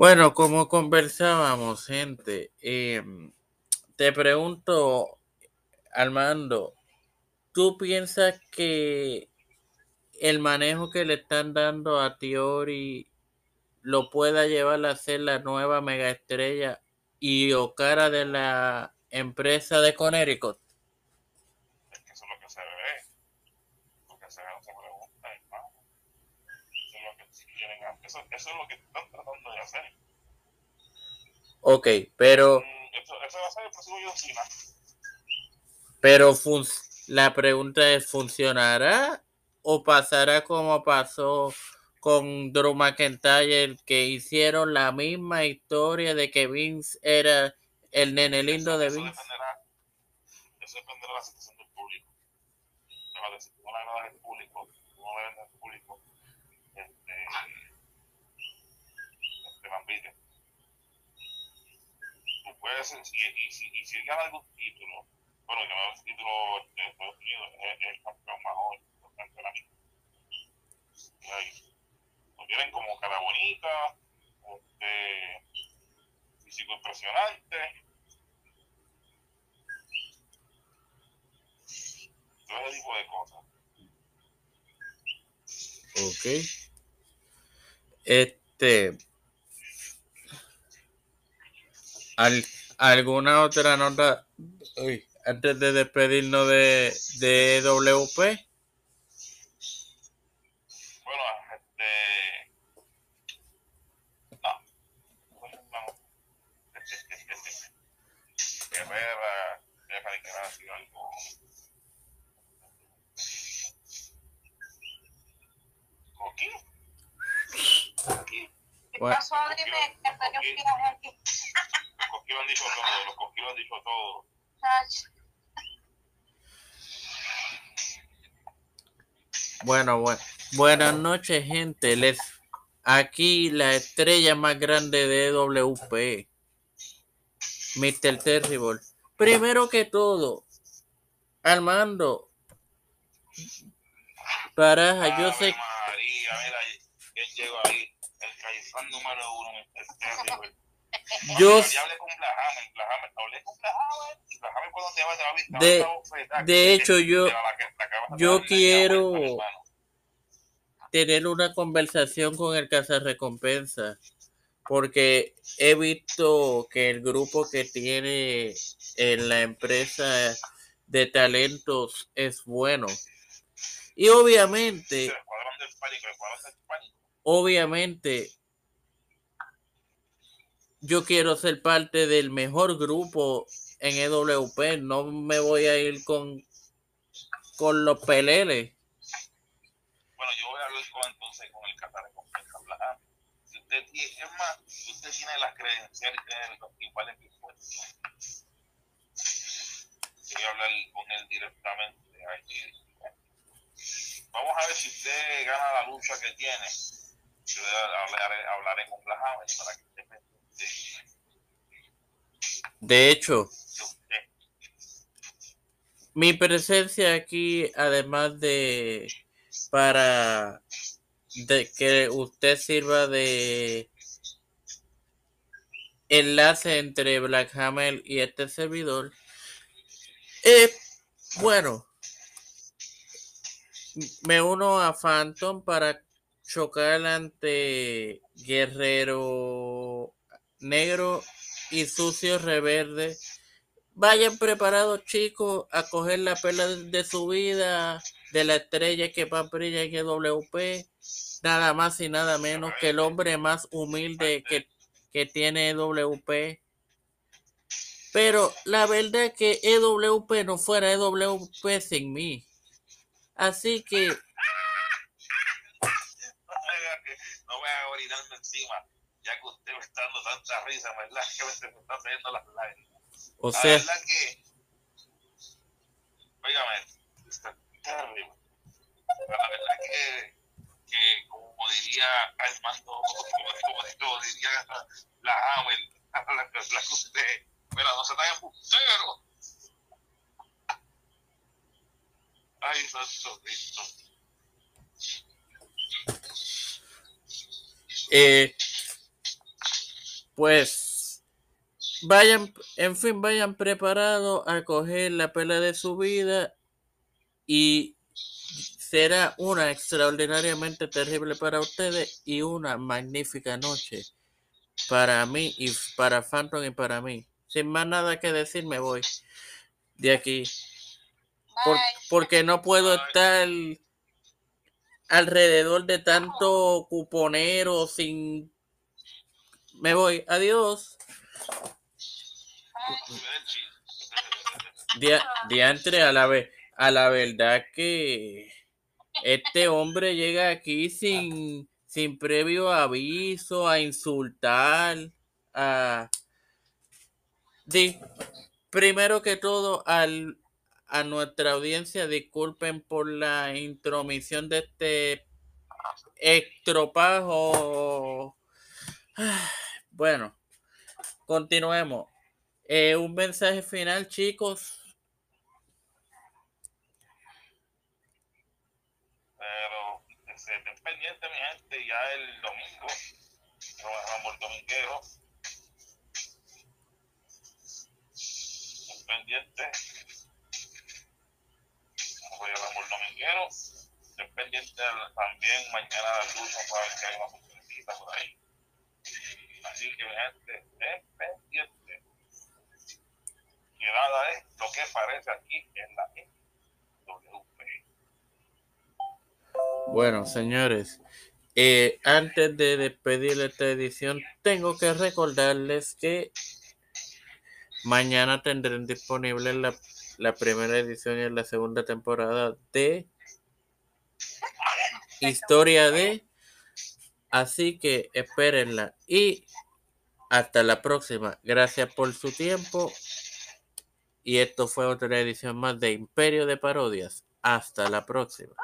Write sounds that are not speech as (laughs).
Bueno, como conversábamos, gente, em, te pregunto, Armando, ¿tú piensas que el manejo que le están dando a Tiori lo pueda llevar a ser la nueva mega estrella y o cara de la empresa de Connecticut? Es que eso es lo que se ve. Lo que se ve no se pregunta, hermano. Eso hacer. Eso, eso es lo que están tratando de hacer. Ok, pero, Mm, Eso, eso va a ser el próximo Cena. pero fun- la pregunta es, ¿funcionará o pasará como pasó con Drew McIntyre, que hicieron la misma historia de que Vince era el nene lindo de eso, Vince? dependerá, eso dependerá de la situación del público. Me va a decir, no le agradas al público, no le vendes al público, este, este Bambite. Tú puedes, y, y, si, él gana algún título, bueno, ganar un título de Estados Unidos es, el campeón más joven, el campeonato. Y ahí, lo tienen como cara bonita, este, físico impresionante. todo ese tipo de cosas. Ok. Este. Al- ¿Alguna otra nota? Uy, antes de despedirnos de, de WP. (laughs) (laughs) Bueno, este. No. Bueno, vamos. Guerrera, Guerra de que ha sido algo. ¿Coquín? ¿Coquín? Coquín lo han dicho todo, los lo han dicho todo. Bueno, bueno. Buenas noches, gente. Les aquí la estrella más grande de WP. Mr. Terrible. Primero que todo, Armando. Baraja, yo sé María, mira, ¿quién llegó ahí? Número uno, el (laughs) yo Ya hablé con Blahammer, Blahammer, hablé con Blahammer, y Blahammer cuando te va, te va a ver, te va a De- de hecho, yo- la- la yo quiero- tener una conversación con el cazarrecompensa porque he visto que el grupo que tiene en la empresa de talentos es bueno. Y obviamente El escuadrón del pánico, el escuadrón del pánico. obviamente yo quiero ser parte del mejor grupo en EWP no me voy a ir con con los peleles Bueno, yo voy a hablar con, entonces con el cazarrecompensa Blahammer. Si usted es más, si usted tiene las credenciales tiene los iguales yo voy a hablar con él directamente. Vamos a ver si usted gana la lucha que tiene. Yo hablaré, hablaré con Blahammer para que usted de hecho mi presencia aquí, además de para de que usted sirva de enlace entre Black Hammer y este servidor, eh, bueno, me uno a Phantom para chocar ante Guerrero Negro y Sucio Reverde. Vayan preparados, chicos, a coger la perla de su vida, de la estrella que más brilla en EWP. Nada más y nada menos que el hombre más humilde que, que tiene EWP. Pero la verdad es que EWP no fuera EWP sin mí. Así que, (laughs) No me encima, ya que usted me está dando tanta risa, ¿verdad? (laughs) Que me me están saliendo las lágrimas. o La sea, verdad que, óigame, está terrible. La verdad que, que como diría Armando, como, como, diría la Hammer, la, la, la que usted, mira, no se tan embustero. Ay, santo Cristo. eh, pues vayan, en fin, vayan preparados a coger la pelea de su vida y será una extraordinariamente terrible para ustedes y una magnífica noche para mí y para Phantom y para mí. Sin más nada que decir, me voy de aquí. Por- porque no puedo Bye. estar alrededor de tanto cuponero sin... Me voy. Adiós. Dia- diantre, a la, ve- a la verdad que este hombre llega aquí sin, sin previo aviso, a insultar, a... Di, primero que todo, al, a nuestra audiencia, disculpen por la intromisión de este estropajo. Bueno, continuemos. Eh, un mensaje final, chicos. Pero se estén pendientes, mi gente, ya el domingo, Ramón Dominguero. Estén pendientes. Voy a Ramón Dominguero. Estén pendientes también mañana la lucha para ver que hay una sorpresita por ahí. Así que, gente, estén pendientes. Que nada es lo que parece aquí en la WP. Bueno, señores, eh, antes de despedir esta edición, tengo que recordarles que mañana tendrán disponible la, la primera edición y la segunda temporada de Historia de. Así que espérenla y hasta la próxima. Gracias por su tiempo. Y esto fue otra edición más de Imperio de Parodias. Hasta la próxima.